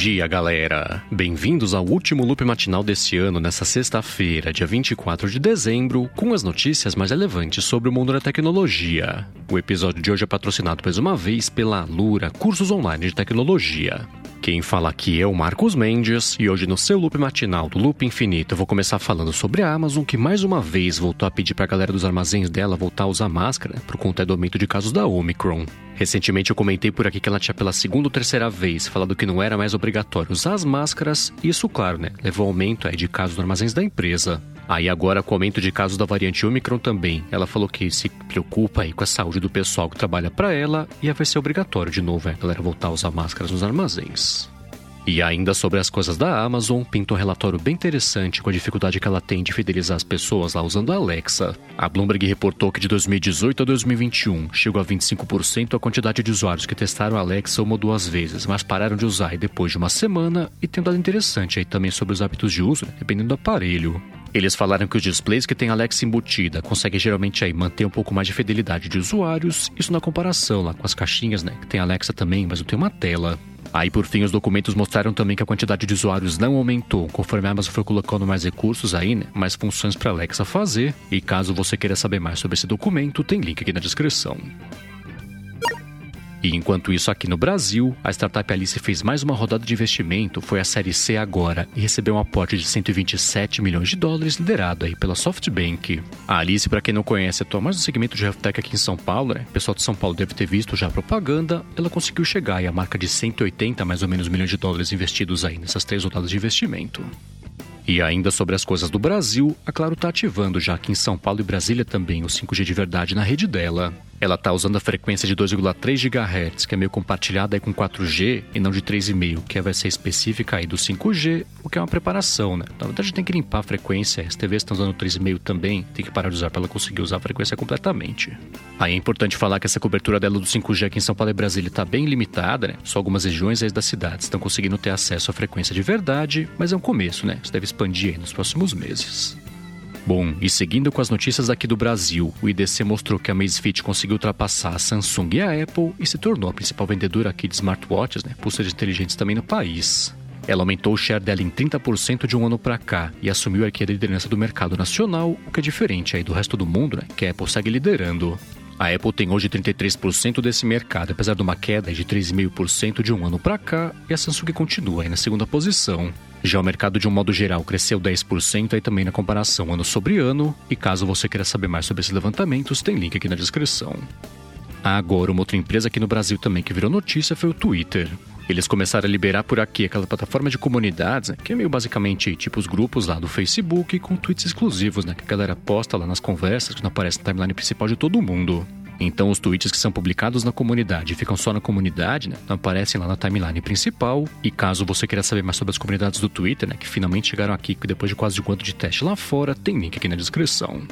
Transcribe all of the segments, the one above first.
dia, galera! Bem-vindos ao último loop matinal desse ano, nessa sexta-feira, dia 24 de dezembro, com as notícias mais relevantes sobre o mundo da tecnologia. O episódio de hoje é patrocinado mais uma vez pela Alura Cursos Online de Tecnologia. Quem fala aqui é o Marcos Mendes e hoje no seu loop matinal do Loop Infinito eu vou começar falando sobre a Amazon que mais uma vez voltou a pedir para a galera dos armazéns dela voltar a usar máscara por conta do aumento de casos da Omicron. Recentemente eu comentei por aqui que ela tinha pela segunda ou terceira vez falado que não era mais obrigatório usar as máscaras e isso, claro, né, levou aumento aí, de casos nos armazéns da empresa. Aí agora com o aumento de casos da variante Omicron também, ela falou que se preocupa aí com a saúde do pessoal que trabalha para ela e vai ser obrigatório de novo, é, a galera voltar a usar máscaras nos armazéns. E ainda sobre as coisas da Amazon, pintou um relatório bem interessante com a dificuldade que ela tem de fidelizar as pessoas lá usando a Alexa. A Bloomberg reportou que de 2018 a 2021 chegou a 25% a quantidade de usuários que testaram a Alexa uma ou duas vezes, mas pararam de usar depois de uma semana e tem um dado interessante aí também sobre os hábitos de uso, dependendo do aparelho. Eles falaram que os displays que têm Alexa embutida conseguem geralmente aí manter um pouco mais de fidelidade de usuários, isso na comparação lá com as caixinhas, né, que tem Alexa também, mas não tem uma tela. Aí, por fim, os documentos mostraram também que a quantidade de usuários não aumentou, conforme a Amazon foi colocando mais recursos aí, né? Mais funções para Alexa fazer. E caso você queira saber mais sobre esse documento, tem link aqui na descrição. E enquanto isso, aqui no Brasil, a startup Alice fez mais uma rodada de investimento, foi a série C agora, e recebeu um aporte de 127 milhões de dólares, liderado aí pela SoftBank. A Alice, para quem não conhece, atua mais no segmento de health tech aqui em São Paulo, né? O pessoal de São Paulo deve ter visto já a propaganda. Ela conseguiu chegar aí a marca de 180 mais ou menos milhões de dólares investidos aí nessas três rodadas de investimento. E ainda sobre as coisas do Brasil, a Claro está ativando já aqui em São Paulo e Brasília também o 5G de verdade na rede dela. Ela está usando a frequência de 2,3 GHz, que é meio compartilhada aí com 4G, e não de 3,5, que vai ser específica aí do 5G, o que é uma preparação, né? Na verdade, tem que limpar a frequência. As TVs estão usando 3,5 também, tem que parar de usar para ela conseguir usar a frequência completamente. Aí é importante falar que essa cobertura dela do 5G aqui em São Paulo e Brasília está bem limitada, né? Só algumas regiões aí das cidades estão conseguindo ter acesso à frequência de verdade, mas é um começo, né? Isso deve expandir aí nos próximos meses. Bom, e seguindo com as notícias aqui do Brasil, o IDC mostrou que a Amazfit conseguiu ultrapassar a Samsung e a Apple e se tornou a principal vendedora aqui de smartwatches, né, pulseiras inteligentes também no país. Ela aumentou o share dela em 30% de um ano para cá e assumiu aqui a liderança do mercado nacional, o que é diferente aí do resto do mundo, né, que a Apple segue liderando. A Apple tem hoje 33% desse mercado, apesar de uma queda de 3,5% de um ano para cá, e a Samsung continua aí na segunda posição. Já o mercado, de um modo geral, cresceu 10% aí também na comparação ano sobre ano, e caso você queira saber mais sobre esses levantamentos, tem link aqui na descrição. Agora, uma outra empresa aqui no Brasil também que virou notícia foi o Twitter. Eles começaram a liberar por aqui aquela plataforma de comunidades, que é meio basicamente tipo os grupos lá do Facebook com tweets exclusivos, né, que a galera posta lá nas conversas, que não aparece na timeline principal de todo mundo. Então, os tweets que são publicados na comunidade ficam só na comunidade, né? Não aparecem lá na timeline principal. E caso você queira saber mais sobre as comunidades do Twitter, né? Que finalmente chegaram aqui depois de quase um ano de teste lá fora, tem link aqui na descrição.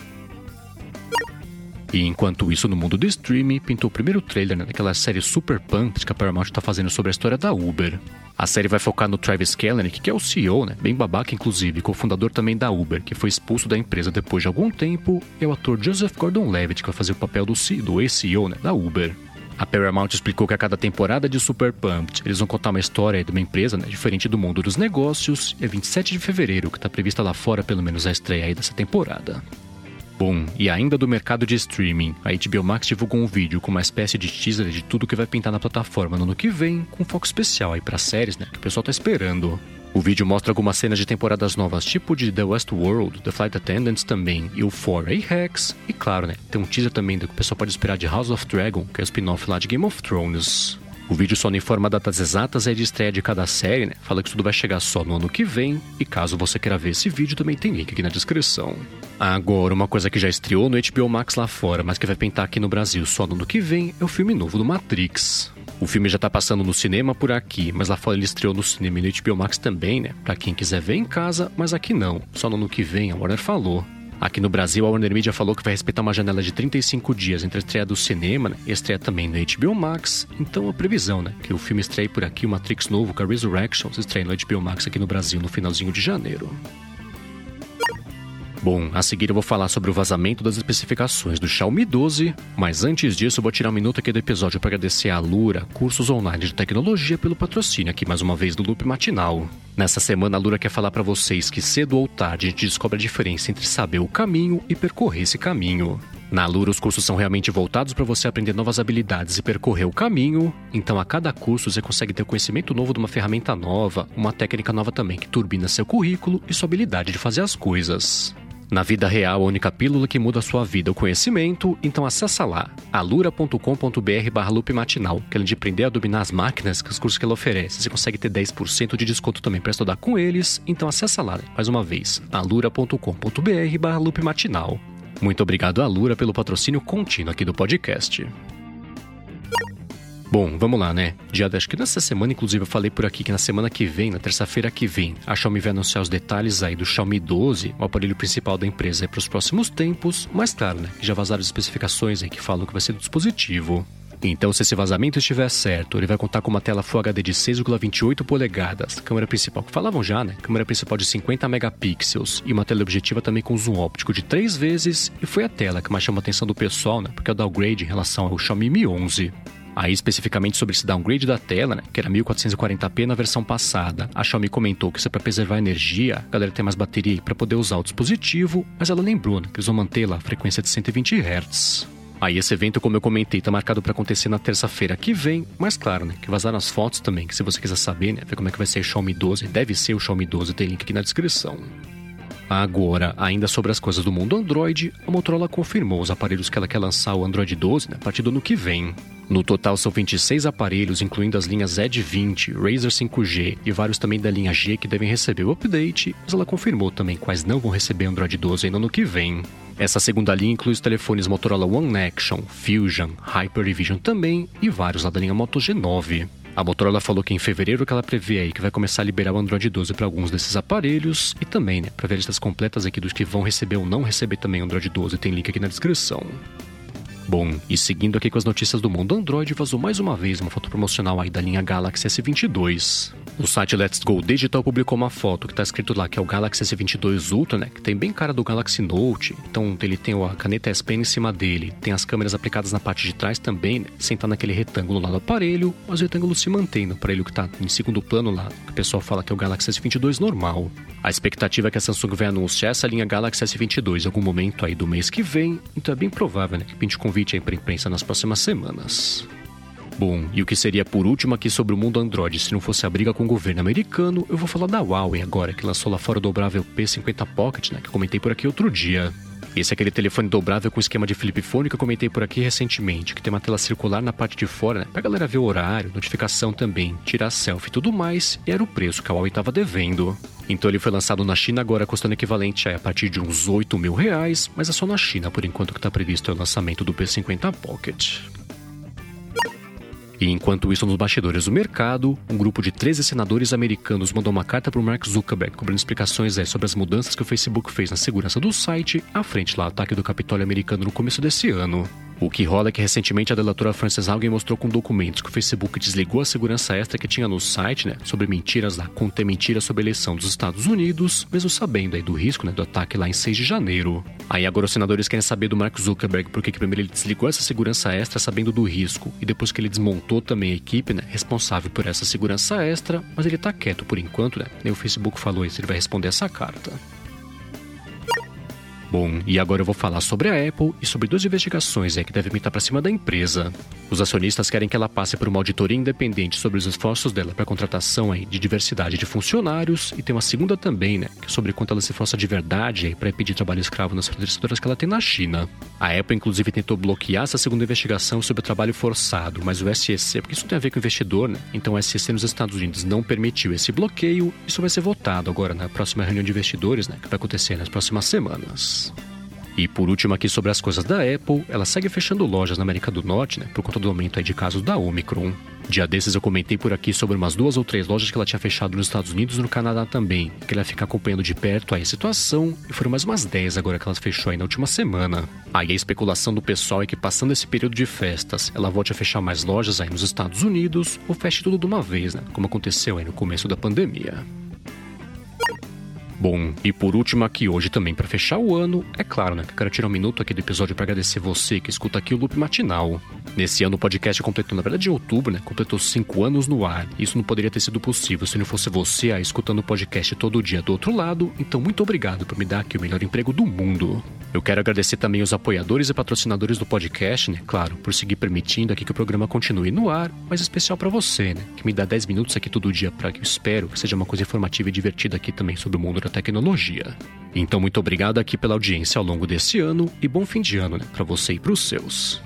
E enquanto isso, no mundo do streaming, pintou o primeiro trailer né, daquela série Super Pumped que a Paramount está fazendo sobre a história da Uber. A série vai focar no Travis Kalanick, que é o CEO, né, bem babaca inclusive, cofundador também da Uber, que foi expulso da empresa depois de algum tempo, e é o ator Joseph Gordon-Levitt, que vai fazer o papel do, do ex-CEO né, da Uber. A Paramount explicou que a cada temporada de Super Pumped, eles vão contar uma história de uma empresa né, diferente do mundo dos negócios. É 27 de fevereiro, que está prevista lá fora pelo menos a estreia aí dessa temporada. Bom, e ainda do mercado de streaming, a HBO Max divulgou um vídeo com uma espécie de teaser de tudo que vai pintar na plataforma no ano que vem, com foco especial aí para séries, né, que o pessoal tá esperando. O vídeo mostra algumas cenas de temporadas novas, tipo de The Westworld, The Flight Attendants também, e o 4A Hacks, e claro, né, tem um teaser também do que o pessoal pode esperar de House of Dragon, que é o spin-off lá de Game of Thrones. O vídeo só não informa datas exatas e de estreia de cada série, né? Fala que tudo vai chegar só no ano que vem. E caso você queira ver esse vídeo, também tem link aqui na descrição. Agora, uma coisa que já estreou no HBO Max lá fora, mas que vai pintar aqui no Brasil só no ano que vem, é o filme novo do Matrix. O filme já tá passando no cinema por aqui, mas lá fora ele estreou no cinema e no HBO Max também, né? Pra quem quiser ver em casa, mas aqui não. Só no ano que vem, a Warner falou. Aqui no Brasil, a Warner Media falou que vai respeitar uma janela de 35 dias entre a estreia do cinema né, e a estreia também no HBO Max. Então, a previsão, né? Que o filme estreie por aqui, o Matrix novo, com a Resurrection, se estreia no HBO Max aqui no Brasil no finalzinho de janeiro. Bom, a seguir eu vou falar sobre o vazamento das especificações do Xiaomi 12, mas antes disso vou tirar um minuto aqui do episódio para agradecer a Lura, cursos online de tecnologia, pelo patrocínio aqui mais uma vez do Loop Matinal. Nessa semana a Lura quer falar para vocês que cedo ou tarde a gente descobre a diferença entre saber o caminho e percorrer esse caminho. Na Lura, os cursos são realmente voltados para você aprender novas habilidades e percorrer o caminho. Então, a cada curso, você consegue ter conhecimento novo de uma ferramenta nova, uma técnica nova também que turbina seu currículo e sua habilidade de fazer as coisas. Na vida real, a única pílula que muda a sua vida é o conhecimento, então acessa lá, alura.com.br barra loop matinal, que além de aprender a dominar as máquinas que os cursos que ela oferece, você consegue ter 10% de desconto também para estudar com eles, então acessa lá, mais uma vez, alura.com.br barra loop matinal. Muito obrigado à Lura pelo patrocínio contínuo aqui do podcast. Bom, vamos lá, né? Dia, acho que nessa semana, inclusive, eu falei por aqui que na semana que vem, na terça-feira que vem, a Xiaomi vai anunciar os detalhes aí do Xiaomi 12, o aparelho principal da empresa para os próximos tempos, mas claro, né? Já vazaram as especificações aí que falam que vai ser do dispositivo. Então, se esse vazamento estiver certo, ele vai contar com uma tela Full HD de 6,28 polegadas, câmera principal, que falavam já, né? Câmera principal de 50 megapixels e uma teleobjetiva também com zoom óptico de 3 vezes, e foi a tela que mais chamou a atenção do pessoal, né? Porque é o downgrade em relação ao Xiaomi Mi 11. Aí, especificamente sobre esse downgrade da tela, né, que era 1440p na versão passada, a Xiaomi comentou que isso é para preservar energia, a galera tem mais bateria para poder usar o dispositivo, mas ela lembrou né, que eles vão manter lá a frequência de 120 Hz. Aí esse evento, como eu comentei, tá marcado para acontecer na terça-feira que vem, mas claro, né, que vazaram as fotos também, que se você quiser saber, né, ver como é que vai ser o Xiaomi 12, deve ser o Xiaomi 12, tem link aqui na descrição. Agora, ainda sobre as coisas do mundo Android, a Motorola confirmou os aparelhos que ela quer lançar o Android 12 né, a partir do ano que vem. No total são 26 aparelhos, incluindo as linhas Edge 20, Razer 5G e vários também da linha G que devem receber o update, mas ela confirmou também quais não vão receber Android 12 ainda no ano que vem. Essa segunda linha inclui os telefones Motorola One Action, Fusion, Hyper e Vision também e vários lá da linha Moto G9. A Motorola falou que em fevereiro que ela prevê aí que vai começar a liberar o Android 12 para alguns desses aparelhos e também, né, para ver listas completas aqui dos que vão receber ou não receber também o Android 12, tem link aqui na descrição. Bom, e seguindo aqui com as notícias do mundo Android, vazou mais uma vez uma foto promocional aí da linha Galaxy S22. O site Let's Go Digital publicou uma foto que tá escrito lá que é o Galaxy S22 Ultra, né? Que tem bem cara do Galaxy Note. Então ele tem a caneta S Pen em cima dele, tem as câmeras aplicadas na parte de trás também, né? Estar naquele retângulo lá do aparelho, mas o retângulo se mantém no aparelho que tá em segundo plano lá, que o pessoal fala que é o Galaxy S22 normal. A expectativa é que a Samsung vai anunciar essa linha Galaxy S22 em algum momento aí do mês que vem, então é bem provável, né? Que pinte convite aí para imprensa nas próximas semanas. Bom, e o que seria por último aqui sobre o mundo Android se não fosse a briga com o governo americano, eu vou falar da Huawei agora, que lançou lá fora o dobrável P50 Pocket, né, que comentei por aqui outro dia. Esse é aquele telefone dobrável com esquema de flip phone que eu comentei por aqui recentemente, que tem uma tela circular na parte de fora, né, pra galera ver o horário, notificação também, tirar selfie e tudo mais, e era o preço que a Huawei estava devendo. Então ele foi lançado na China agora custando equivalente a, partir de uns 8 mil reais, mas é só na China por enquanto que está previsto o lançamento do P50 Pocket. E enquanto isso, nos bastidores do mercado, um grupo de 13 senadores americanos mandou uma carta para o Mark Zuckerberg cobrando explicações sobre as mudanças que o Facebook fez na segurança do site, à frente do ataque do Capitólio americano no começo desse ano. O que rola é que recentemente a delatora Frances Haugen mostrou com documentos que o Facebook desligou a segurança extra que tinha no site, né, sobre mentiras lá, conter mentiras sobre a eleição dos Estados Unidos, mesmo sabendo aí do risco, né, do ataque lá em 6 de janeiro. Aí agora os senadores querem saber do Mark Zuckerberg por que primeiro ele desligou essa segurança extra sabendo do risco e depois que ele desmontou também a equipe, né, responsável por essa segurança extra, mas ele tá quieto por enquanto, né? Nem o Facebook falou isso, ele vai responder essa carta. Bom, e agora eu vou falar sobre a Apple e sobre duas investigações é, que devem estar para cima da empresa. Os acionistas querem que ela passe por uma auditoria independente sobre os esforços dela para contratação de diversidade de funcionários e tem uma segunda também, né, é sobre quanto ela se esforça de verdade para impedir trabalho escravo nas fornecedoras que ela tem na China. A Apple, inclusive, tentou bloquear essa segunda investigação sobre o trabalho forçado, mas o SEC, porque isso tem a ver com o investidor, né? Então o SEC nos Estados Unidos não permitiu esse bloqueio. Isso vai ser votado agora na próxima reunião de investidores, né, que vai acontecer nas próximas semanas. E por último aqui sobre as coisas da Apple, ela segue fechando lojas na América do Norte, né, por conta do aumento de casos da Omicron. Dia desses eu comentei por aqui sobre umas duas ou três lojas que ela tinha fechado nos Estados Unidos e no Canadá também, que ela fica acompanhando de perto aí a situação, e foram mais umas 10 agora que ela fechou aí na última semana. Aí a especulação do pessoal é que passando esse período de festas, ela volte a fechar mais lojas aí nos Estados Unidos, ou feche tudo de uma vez, né, como aconteceu aí no começo da pandemia. Bom, e por último aqui hoje também para fechar o ano, é claro, né, que eu quero tirar um minuto aqui do episódio para agradecer você que escuta aqui o Loop Matinal. Nesse ano o podcast completou, na verdade em outubro, né, completou cinco anos no ar. Isso não poderia ter sido possível se não fosse você aí escutando o podcast todo dia do outro lado, então muito obrigado por me dar aqui o melhor emprego do mundo. Eu quero agradecer também os apoiadores e patrocinadores do podcast, né, claro, por seguir permitindo aqui que o programa continue no ar, mas especial para você, né, que me dá 10 minutos aqui todo dia para que eu espero que seja uma coisa informativa e divertida aqui também sobre o mundo da tecnologia. Então, muito obrigado aqui pela audiência ao longo desse ano e bom fim de ano né, para você e para os seus.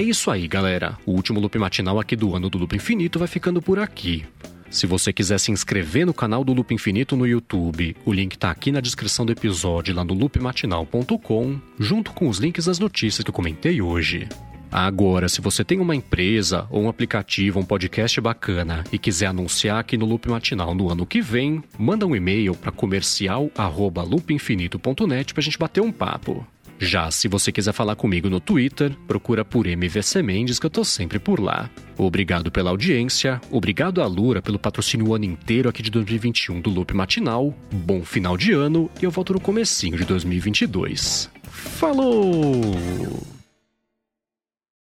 É isso aí, galera. O último loop matinal aqui do ano do Loop Infinito vai ficando por aqui. Se você quiser se inscrever no canal do Loop Infinito no YouTube, o link está aqui na descrição do episódio lá no loopmatinal.com, junto com os links das notícias que eu comentei hoje. Agora, se você tem uma empresa ou um aplicativo, um podcast bacana e quiser anunciar aqui no Loop Matinal no ano que vem, manda um e-mail para comercial@loopinfinito.net para a gente bater um papo. Já se você quiser falar comigo no Twitter, procura por MVC Mendes que eu tô sempre por lá. Obrigado pela audiência, obrigado a Lura pelo patrocínio o ano inteiro aqui de 2021 do Loop Matinal. Bom final de ano e eu volto no comecinho de 2022. Falou!